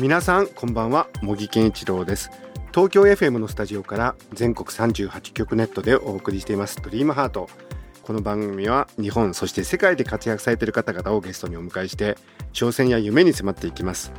皆さんこんばんは茂木健一郎です。東京 FM のスタジオから全国38局ネットでお送りしていますドリームハート。この番組は日本そして世界で活躍されている方々をゲストにお迎えして挑戦や夢に迫っていきます。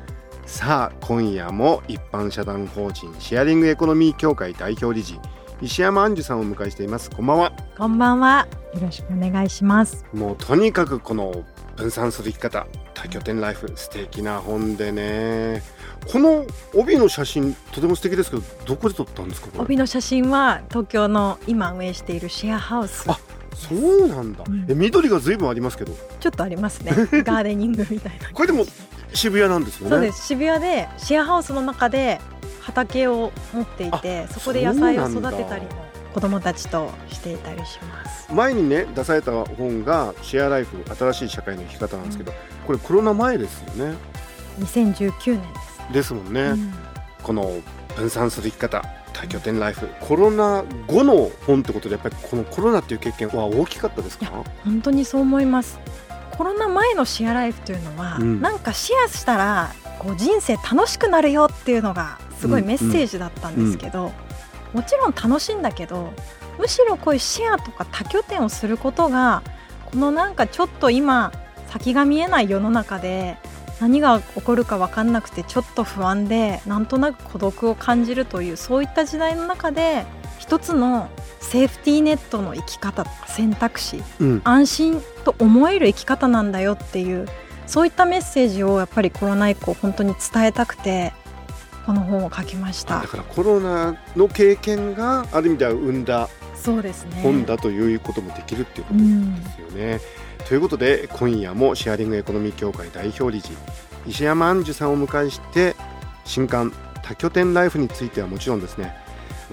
さあ今夜も一般社団法人シェアリングエコノミー協会代表理事石山杏樹さんをお迎えしています。こんばんは。こんばんは。よろしくお願いします。もうとにかくこの分散する生き方多拠点ライフ素敵な本でね。この帯の写真とても素敵ですけどどこで撮ったんですか帯の写真は東京の今運営しているシェアハウス。あそうなんだ、うん、え緑がずいぶんありますけど。ちょっとありますね。ガーデニングみたいな。これでも渋谷なんですよね。そうです。渋谷でシェアハウスの中で畑を持っていてそこで野菜を育てたりも子供たちとしていたりします。前にね出された本がシェアライフ新しい社会の生き方なんですけど、うん、これコロナ前ですよね。2019年ですですもんね、うん、この分散する生き方多拠点ライフ。コロナ後の本ってことでやっぱりこのコロナっていう経験は大きかったですか？本当にそう思います。コロナ前のシェアライフというのは、うん、なんかシェアしたらこう人生楽しくなるよっていうのがすごいメッセージだったんですけど、うんうんもちろん楽しいんだけどむしろこういうシェアとか多拠点をすることがこのなんかちょっと今先が見えない世の中で何が起こるか分かんなくてちょっと不安でなんとなく孤独を感じるというそういった時代の中で一つのセーフティーネットの生き方選択肢、うん、安心と思える生き方なんだよっていうそういったメッセージをやっぱりコロナ以降本当に伝えたくてこの本を書きました。だからコロナの経験がある意味では生んだそうですね。本だということもできるっていうことですよね。うん、ということで今夜もシェアリングエコノミー協会代表理事石山杏樹さんを迎えして新刊多拠点ライフについてはもちろんですね。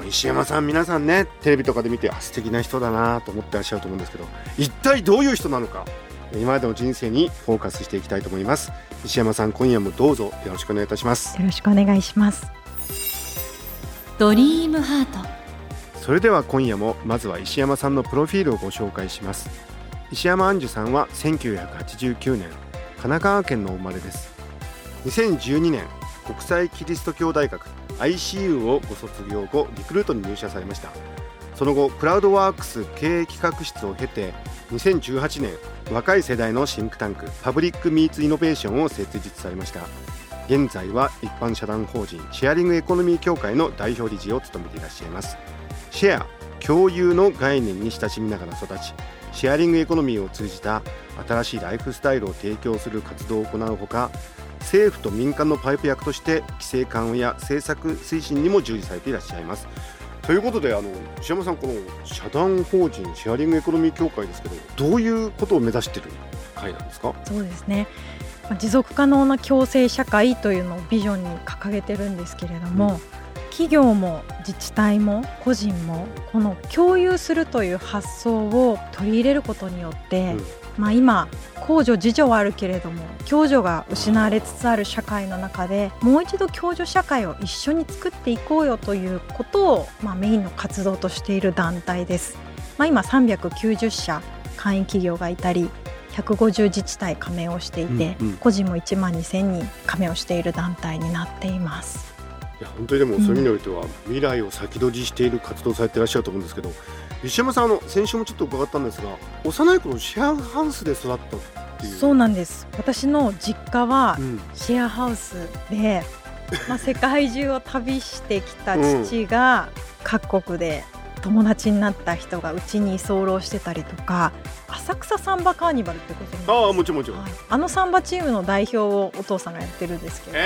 石山さん皆さんねテレビとかで見てあ素敵な人だなと思ってらっしゃると思うんですけど一体どういう人なのか今までの人生にフォーカスしていきたいと思います。石山さん今夜もどうぞよろしくお願いいたします。よろしくお願いします。ドリームハート。それでは今夜もまずは石山さんのプロフィールをご紹介します。石山杏樹さんは1989年神奈川県の生まれです。2012年国際キリスト教大学 ICU をご卒業後リクルートに入社されました。その後クラウドワークス経営企画室を経て2018年若い世代のシンクタンクパブリックミーツイノベーションを設立されました。現在は一般社団法人シェアリングエコノミー協会の代表理事を務めていらっしゃいます。シェア共有の概念に親しみながら育ちシェアリングエコノミーを通じた新しいライフスタイルを提供する活動を行うほか政府と民間のパイプ役として規制緩和や政策推進にも従事されていらっしゃいます。ということであの石山さんこの社団法人シェアリングエコノミー協会ですけどどういうことを目指している会なんですか？そうですね。持続可能な共生社会というのをビジョンに掲げてるんですけれども、うん、企業も自治体も個人もこの共有するという発想を取り入れることによって、うんまあ、今公助自助はあるけれども共助が失われつつある社会の中でもう一度共助社会を一緒に作っていこうよということを、まあ、メインの活動としている団体です。まあ、今390社会員企業がいたり150自治体加盟をしていて、うんうん、個人も1万2000人加盟をしている団体になっています。いや本当にでもそういう意味においては、未来を先取りしている活動をされていらっしゃると思うんですけど石山さんあの先週もちょっと伺ったんですが幼い頃シェアハウスで育ったっていう。そうなんです。私の実家はシェアハウスで、うん、まあ、世界中を旅してきた父が各国で友達になった人がうちに居候してたりとか浅草サンバカーニバルってことああもちろんもちろん、はい、あのサンバチームの代表をお父さんがやってるんですけど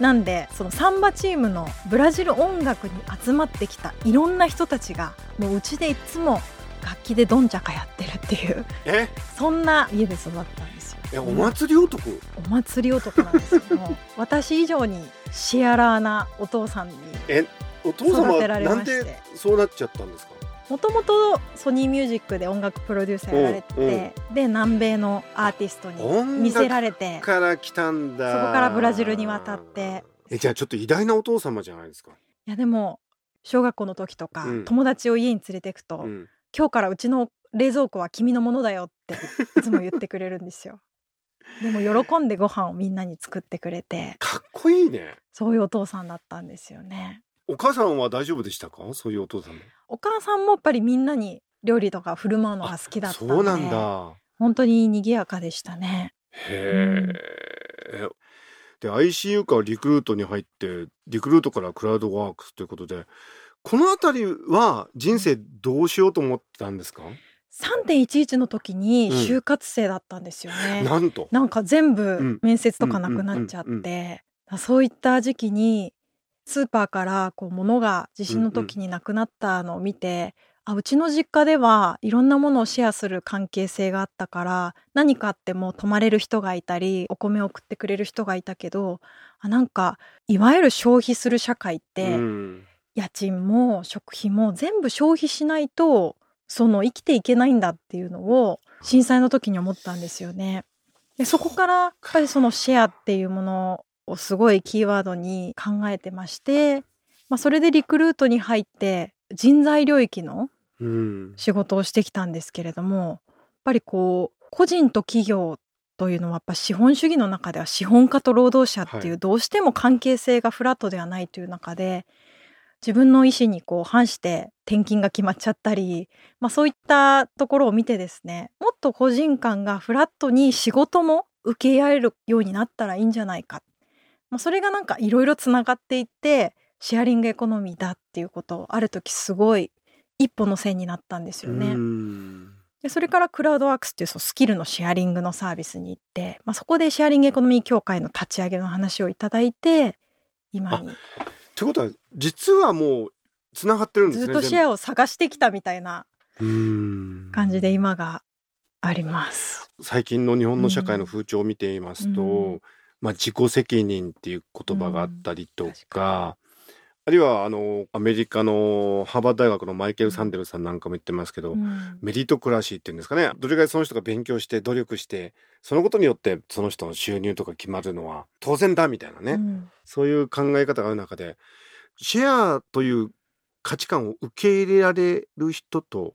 なんでそのサンバチームのブラジル音楽に集まってきたいろんな人たちがもううちでいつも楽器でドンチャカやってるっていうそんな家で育ったんですよ。えお祭り男？お祭り男なんですけど 私以上にシアラーなお父さんにえお父様はなんでそうなっちゃったんですか？もともとソニーミュージックで音楽プロデューサーやられてて、で南米のアーティストに見せられてから来たんだ。そこからブラジルに渡って。えじゃあちょっと偉大なお父様じゃないですか。いやでも小学校の時とか、うん、友達を家に連れてくと、うん、今日からうちの冷蔵庫は君のものだよっていつも言ってくれるんですよ。でも喜んでご飯をみんなに作ってくれて。かっこいいね。そういうお父さんだったんですよねお母さんは大丈夫でしたか？そういうお父さんお母さんもやっぱりみんなに料理とか振る舞うのが好きだったそうなんだ。本当に賑やかでしたね。へえ、うん、で ICU からリクルートに入ってリクルートからクラウドワークスということでこの辺りは人生どうしようと思ってたんですか、3.11の時に就活生だったんですよね、うん、なんと。なんか全部面接とかなくなっちゃってそういった時期にスーパーからこう物が地震の時になくなったのを見て、あうちの実家ではいろんなものをシェアする関係性があったから何かあっても泊まれる人がいたりお米を送ってくれる人がいたけどあなんかいわゆる消費する社会って、うん、家賃も食費も全部消費しないとその生きていけないんだっていうのを震災の時に思ったんですよね。でそこからやっぱりそのシェアっていうものをすごいキーワードに考えてまして、まあ、それでリクルートに入って人材領域の仕事をしてきたんですけれども、やっぱりこう個人と企業というのはやっぱ資本主義の中では資本家と労働者っていうどうしても関係性がフラットではないという中で、自分の意思にこう反して転勤が決まっちゃったり、まあ、そういったところを見てですねもっと個人間がフラットに仕事も受け合えるようになったらいいんじゃないかまあ、それがなんかいろいろつながっていってシェアリングエコノミーだっていうことをある時すごい一歩の線になったんですよね。でそれからクラウドワークスっていうそのスキルのシェアリングのサービスに行って、まあ、そこでシェアリングエコノミー協会の立ち上げの話をいただいて今に。ってことは実はもうつながってるんですねずっとシェアを探してきたみたいな感じで今があります。最近の日本の社会の風潮を見ていますと、まあ、自己責任っていう言葉があったりとか、あるいはあのアメリカのハーバード大学のマイケル・サンデルさんなんかも言ってますけど、うん、メリトクラシーっていうんですかね。どれぐらいその人が勉強して努力してそのことによってその人の収入とか決まるのは当然だみたいなね、うん、そういう考え方がある中でシェアという価値観を受け入れられる人と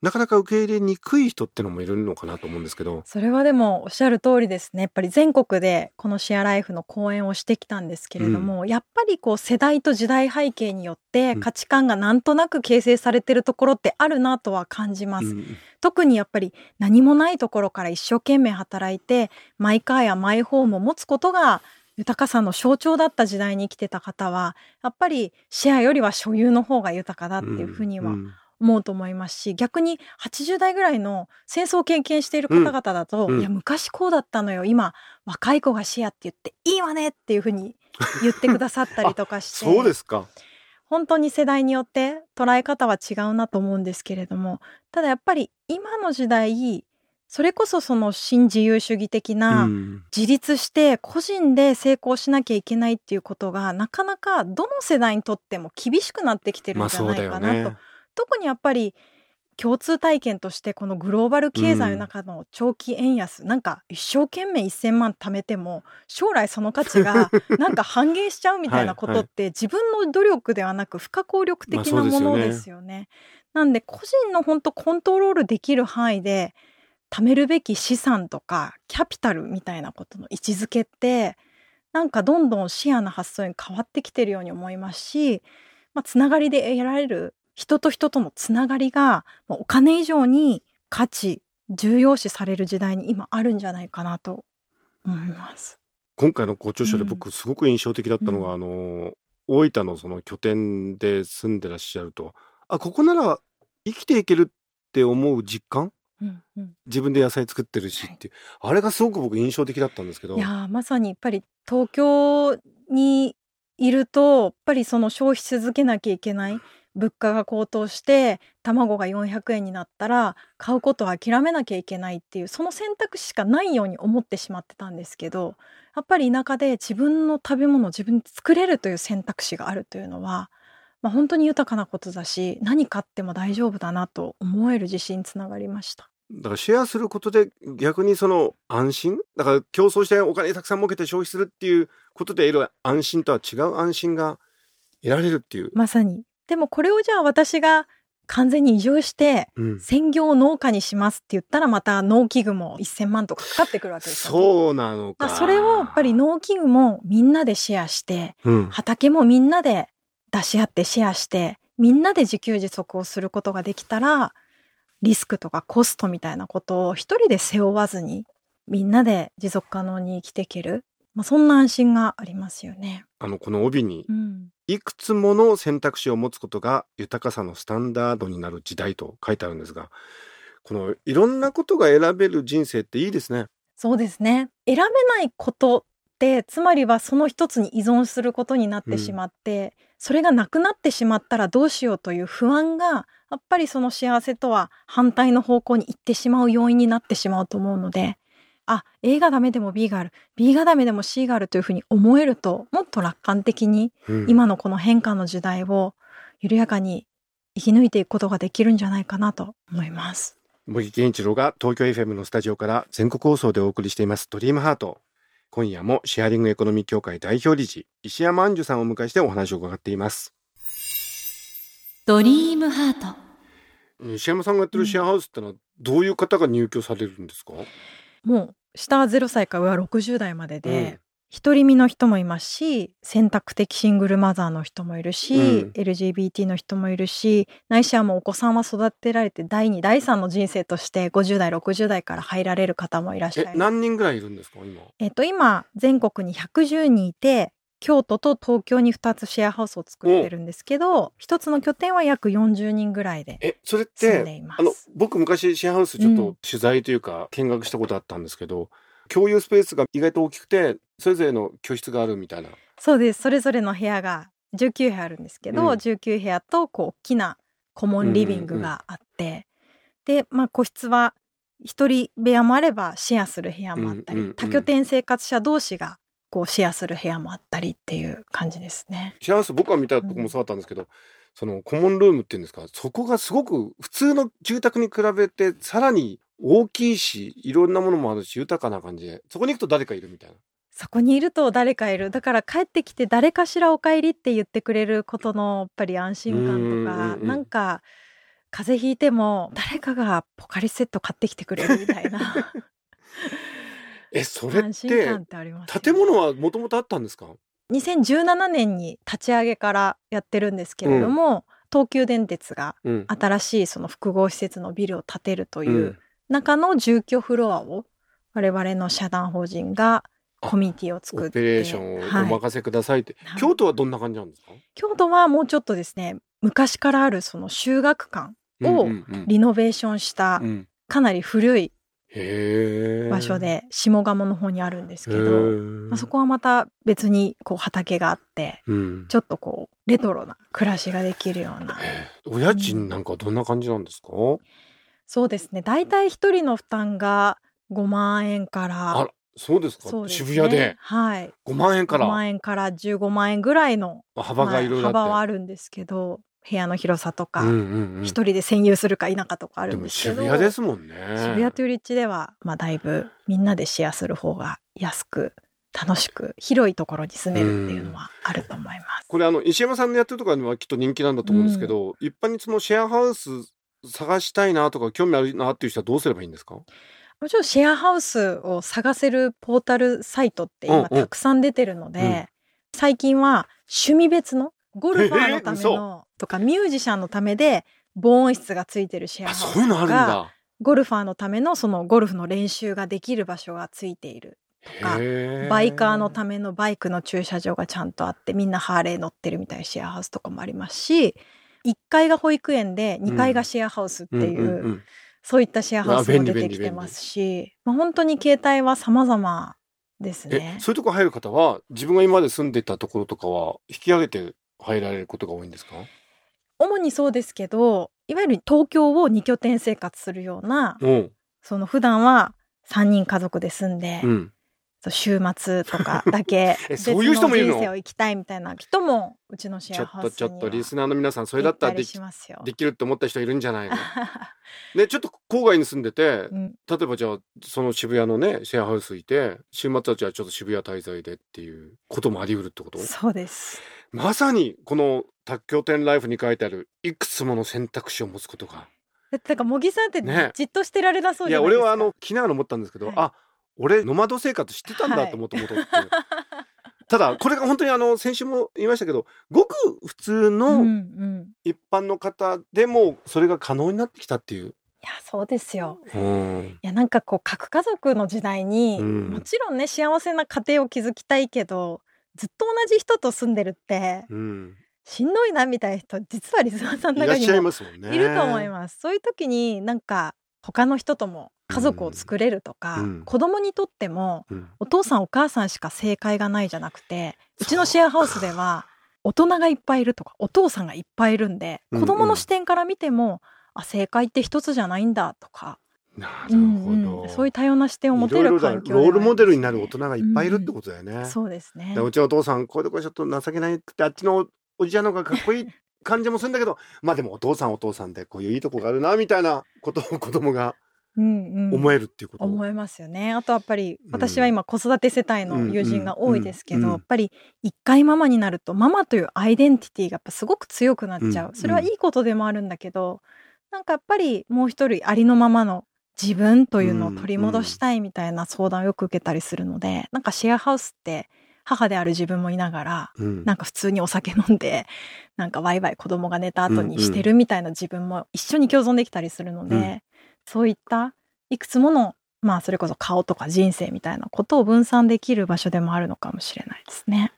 なかなか受け入れにくい人ってのもいるのかなと思うんですけど。それはでもおっしゃる通りですね。やっぱり全国でこのシェアライフの講演をしてきたんですけれども、うん、やっぱりこう世代と時代背景によって価値観がなんとなく形成されてるところってあるなとは感じます、うん、特にやっぱり何もないところから一生懸命働いてマイカーやマイホームを持つことが豊かさの象徴だった時代に生きてた方はやっぱりシェアよりは所有の方が豊かだっていうふうには思うと思いますし逆に80代ぐらいの戦争を経験している方々だと、うん、いや昔こうだったのよ今若い子がシェアって言っていいわねっていうふうに 言ってくださったりとかしてそうですか。本当に世代によって捉え方は違うなと思うんですけれどもただやっぱり今の時代それこそその新自由主義的な自立して個人で成功しなきゃいけないっていうことがなかなかどの世代にとっても厳しくなってきてるんじゃないかなと特にやっぱり共通体験としてこのグローバル経済の中の長期円安、うん、なんか一生懸命1,000万貯めても将来その価値が なんか半減しちゃうみたいなことって自分の努力ではなく不可抗力的なものですよね。まあ、よね。なんで個人の本当コントロールできる範囲で貯めるべき資産とかキャピタルみたいなことの位置づけってなんかどんどん視野の発想に変わってきてるように思いますし、まあ、つながりで得られる人と人とのつながりがお金以上に価値重要視される時代に今あるんじゃないかなと思います。今回のご著書で僕すごく印象的だったのが、うん、あの大分のその拠点で住んでらっしゃるとあここなら生きていけるって思う実感、うんうん、自分で野菜作ってるしっていう、はい、あれがすごく僕印象的だったんですけど。いやまさにやっぱり東京にいるとやっぱりその消費し続けなきゃいけない物価が高騰して卵が400円になったら買うことを諦めなきゃいけないっていうその選択肢しかないように思ってしまってたんですけどやっぱり田舎で自分の食べ物を自分で作れるという選択肢があるというのは、まあ、本当に豊かなことだし何買っても大丈夫だなと思える自信につながりました。だからシェアすることで逆にその安心？だから競争してお金たくさん儲けて消費するっていうことで得る安心とは違う安心が得られるっていう。まさに。でもこれをじゃあ私が完全に移住して専業農家にしますって言ったらまた農機具も1000万とかかかってくるわけですよ、ね、そうなのか。それをやっぱり農機具もみんなでシェアして、うん、畑もみんなで出し合ってシェアしてみんなで自給自足をすることができたらリスクとかコストみたいなことを一人で背負わずにみんなで持続可能に生きていける、まあ、そんな安心がありますよね。あのこの帯に、いくつもの選択肢を持つことが豊かさのスタンダードになる時代と書いてあるんですがこのいろんなことが選べる人生っていいですね。そうですね選べないことってつまりはその一つに依存することになってしまって、うん、それがなくなってしまったらどうしようという不安がやっぱりその幸せとは反対の方向に行ってしまう要因になってしまうと思うので、あ、A がダメでも B がある、B がダメでも C があるというふうに思えると、もっと楽観的に、今のこの変化の時代を緩やかに生き抜いていくことができるんじゃないかなと思います。茂木健一郎が東京 FM のスタジオから全国放送でお送りしていますドリームハート。今夜もシェアリングエコノミー協会代表理事石山杏樹さんをお迎えしてお話を伺っています。ドリームハート西山さんがやってるシェアハウスってのはどういう方が入居されるんですか、もう下は0歳から上は60代までで、独り身の人もいますし選択的シングルマザーの人もいるし、うん、LGBT の人もいるしないしはもうお子さんは育てられて第2第3の人生として50代60代から入られる方もいらっしゃる何人ぐらいいるんですか今？えっと今全国に110人いて京都と東京に2つシェアハウスを作ってるんですけど一つの拠点は約40人ぐらいでえそれってあの僕昔シェアハウスちょっと取材というか見学したことあったんですけど、うん、共有スペースが意外と大きくてそれぞれの居室があるみたいな。そうです。それぞれの部屋が19部屋あるんですけど、うん、19部屋とこう大きなコモンリビングがあって、うんうんうん、でまあ個室は一人部屋もあればシェアする部屋もあったり、多拠点生活者同士がこうシェアする部屋もあったりっていう感じですね。シェアハウス僕が見たとこもそうだったんですけど、うん、そのコモンルームっていうんですかそこがすごく普通の住宅に比べてさらに大きいしいろんなものもあるし豊かな感じでそこに行くと誰かいるみたいな。そこにいると誰かいるだから帰ってきて誰かしらお帰りって言ってくれることのやっぱり安心感とか、うん、なんか風邪ひいても誰かがポカリセット買ってきてくれるみたいなえ、それって、建物はもともとあったんですか？2017年に立ち上げからやってるんですけれども、うん、東急電鉄が新しいその複合施設のビルを建てるという中の住居フロアを我々の社団法人がコミュニティを作ってオペレーションをお任せくださいって、はい、京都はどんな感じなんですか？京都はもうちょっとですね昔からあるその修学館をリノベーションしたかなり古い場所で下鴨の方にあるんですけど、まあ、そこはまた別にこう畑があって、うん、ちょっとこうレトロな暮らしができるような。お家賃なんかどんな感じなんですか、うん、そうですね。大体一人の負担が5万円からあそうですか、ね、渋谷で、はい、5万円から。5万円から15万円ぐらいの幅がいろいろ、幅はあるんですけど部屋の広さとか、一、うんうん、人で占有するか否かとかあるんですけど渋谷ですもんね。渋谷という立地では、まあ、だいぶみんなでシェアする方が安く楽しく広いところに住めるっていうのはあると思います。これあの石山さんのやってるとかにはきっと人気なんだと思うんですけど、うん、一般にそのシェアハウス探したいなとか興味あるなっていう人はどうすればいいんですか？もちろんシェアハウスを探せるポータルサイトって今たくさん出てるので、うんうん、最近は趣味別のゴルファーのためのとかミュージシャンのためで防音室がついてるシェアハウスとかゴルファーのためのそのゴルフの練習ができる場所がついているとかバイカーのためのバイクの駐車場がちゃんとあってみんなハーレー乗ってるみたいなシェアハウスとかもありますし1階が保育園で2階がシェアハウスっていう,、そういったシェアハウスも出てきてますし、まあ、本当に携帯は様々ですね。そういうとこ入る方は自分が今まで住んでたところとかは引き上げて入られることが多いんですか？主にそうですけどいわゆる東京を2拠点生活するようなうん。その普段は3人家族で住んで、うんそう週末とか だけえそういう人もいるの？別人生を生きたいみたいな人もうちのシちょっェアハウスにとちょっとリはスナーの皆さんそれだったらでいき。できるって思った人いるんじゃないの？ねちょっと郊外に住んでてうん、例えばじゃあその渋谷のねシェアハウスいて週末はじゃあちょっと渋谷滞在でっていうこともあり得るってこと？そうです。まさにこの多拠点ライフに書いてあるいくつもの選択肢を持つことが。だってなんか茂木さんってね。じっとしてられなそういやじゃないですか。俺はあの昨日思ったんですけど、はい。あ俺ノマド生活してたんだはいともともとっていうただこれが本当にあの先週も言いましたけどごく普通うんのうん。一般の方でもそれが可能になってきたっていう。いやそうですよ。うんいやなんかこう核家族の時代に、うんもちろんね幸せな家庭を築きたいけどずっと同じ人と住んでるってうん、しんどいなみたいな人実はリスナーさんの中にも。いると思います。そういう時になんか他の人とも家族を作れるとか、うん。子供にとってもお父さんお母さんしか正解がないじゃなくてう。ちのシェアハウスでは大人がいっぱいいるとかお父さんがいっぱいいるんでうんうん。子供の視点から見ても、あ正解って一つじゃないんだとか、なるほど、うんうん。そういう多様な視点を持てる環境ではロールモデルになるる大人がいっぱいいるってことだよね。そうですねでうちのお父さん。こういうとこちょっと情けないってあっちのおじちゃんの方がかっこいい感じもするんだけどまあでもお父さんお父さんでこういういいとこがあるなみたいなことを子供がうんうん思えるっていうこと？思いますよね。あとやっぱりうん。私は今子育て世帯の友人が多いですけど、うん。うんやっぱり一回ママになるとママというアイデンティティがやっぱすごく強くなっちゃう、うんそれはいいことでもあるんだけどなんかやっぱりもう一人ありのままの自分というのを取り戻したいみたいな相談をよく受けたりするので、なんかシェアハウスって母である自分もいながらうん。なんか普通にお酒飲んでなんかワイワイ子供が寝た後にしてるみたいな自分も一緒に共存できたりするので、うんそういったいくつものまあそれこそ顔とか人生みたいなことを分散できる場所でもあるのかもしれないですね。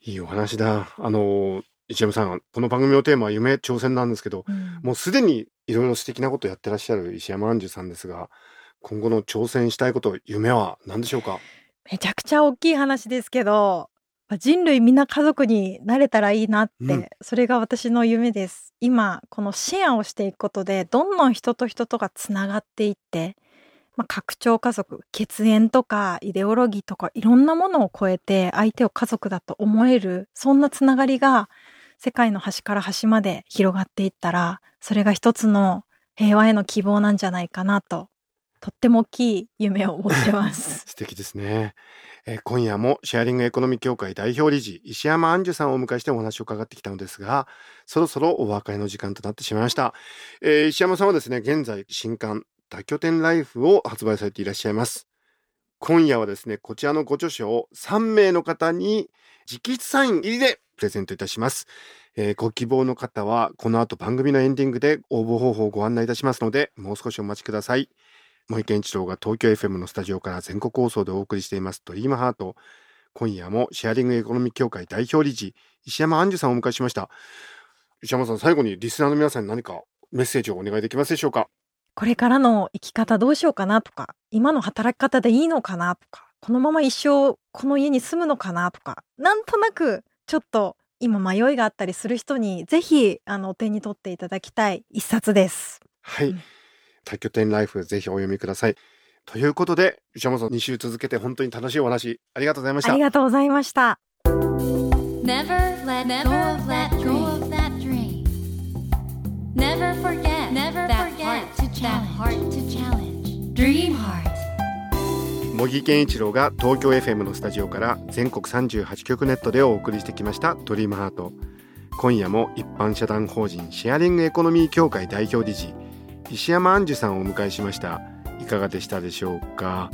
いいお話だ。あの石山さんこの番組のテーマは夢挑戦なんですけどうんもうすでにいろいろ素敵なことやってらっしゃる石山杏樹さんですが今後の挑戦したいこと夢は何でしょうか？めちゃくちゃ大きい話ですけどまあ人類みんな家族になれたらいいなって、うん。それが私の夢です。今このシェアをしていくことでどんどん人と人とがつながっていって、まあ、拡張家族血縁とかイデオロギーとかいろんなものを超えて相手を家族だと思えるそんなつながりが世界の端から端まで広がっていったらそれが一つの平和への希望なんじゃないかなととっても大きい夢を持ってます。素敵ですね、えー今夜もシェアリングエコノミー協会代表理事石山杏樹さんをお迎えしてお話を伺ってきたのですがそろそろお別れの時間となってしまいました、えー石山さんはですね現在新刊多拠点ライフを発売されていらっしゃいます。今夜はですねこちらのご著書を3名の方に直筆サイン入りでプレゼントいたします。えーご希望の方はこの後番組のエンディングで応募方法をご案内いたしますのでもう少しお待ちください。森健一郎が東京 FM のスタジオから全国放送でお送りしていますドリームハート今夜もシェアリングエコノミー協会代表理事石山杏樹さんをお迎えしました。石山さん最後にリスナーの皆さんに何かメッセージをお願いできますでしょうか？これからの生き方どうしようかなとか今の働き方でいいのかなとかこのまま一生この家に住むのかなとかなんとなくちょっと今迷いがあったりする人にぜひあのお手に取っていただきたい一冊です。はい、うん多拠点ライフぜひお読みくださいということで石山さん2週続けて本当に楽しいお話ありがとうございましたありがとうございました。Never let go of that go of that dream. Never forget never that heart to challenge. Dream heart. 茂木健一郎が東京 FM のスタジオから全国38局ネットでお送りしてきました「ドリームハート今夜も一般社団法人シェアリングエコノミー協会代表理事石山杏樹さんをお迎えしました。いかがでしたでしょうか？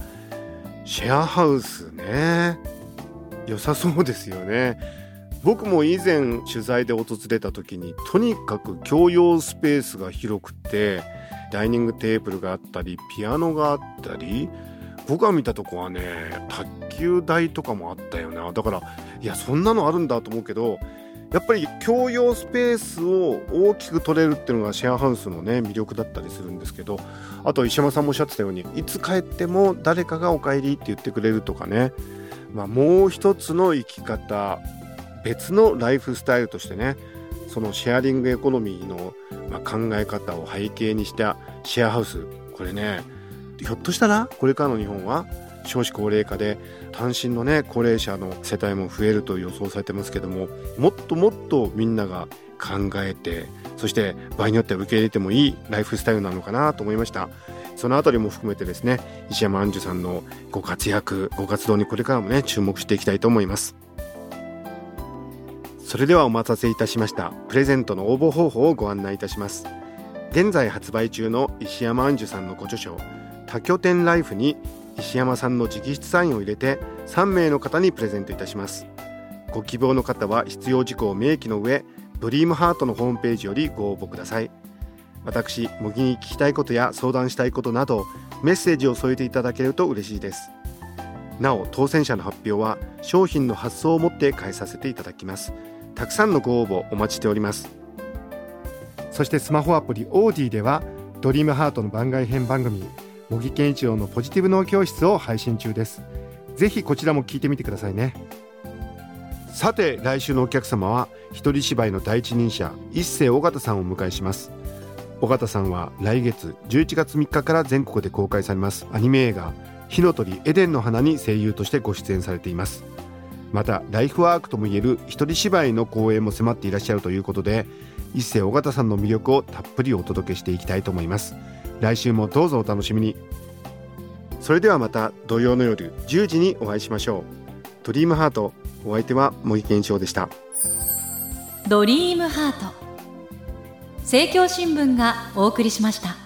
シェアハウスね。良さそうですよね。僕も以前取材で訪れた時にとにかく共用スペースが広くてダイニングテーブルがあったりピアノがあったり僕が見たとこはね卓球台とかもあったよな。だからいやそんなのあるんだと思うけどやっぱり共用スペースを大きく取れるっていうのがシェアハウスのね魅力だったりするんですけどあと石山さんもおっしゃってたようにいつ帰っても誰かがお帰りって言ってくれるとかね、まあ、もう一つの生き方別のライフスタイルとしてねそのシェアリングエコノミーの、考え方を背景にしたシェアハウス。これねひょっとしたらこれからの日本は少子高齢化で単身のね高齢者の世帯も増えると予想されてますけどももっともっとみんなが考えてそして場合によっては受け入れてもいいライフスタイルなのかなと思いました。そのあたりも含めてですね石山杏樹さんのご活躍ご活動にこれからもね注目していきたいと思います。それではお待たせいたしました。プレゼントの応募方法をご案内いたします。現在発売中の石山杏樹さんのご著書多拠点ライフに石山さんの直筆サインを入れて3名の方にプレゼントいたします。ご希望の方は必要事項を明記の上ドリームハートのホームページよりご応募ください。私模擬に聞きたいことや相談したいことなどメッセージを添えていただけると嬉しいです。なお当選者の発表は商品の発送をもって返させていただきます。たくさんのご応募お待ちしております。そしてスマホアプリオーディではドリームハートの番外編番組茂木健一郎のポジティブ脳教室を配信中です。ぜひこちらも聞いてみてくださいね。さて来週のお客様は一人芝居の第一人者一世尾形さんをお迎えします。尾形さんは来月11月3日から全国で公開されますアニメ映画火の鳥エデンの花に声優としてご出演されています。またライフワークともいえる一人芝居の公演も迫っていらっしゃるということで一世尾形さんの魅力をたっぷりお届けしていきたいと思います。来週もどうぞお楽しみに。それではまた土曜の夜10時にお会いしましょう。ドリームハートお相手は茂木健一郎でした。ドリームハート。政教新聞がお送りしました。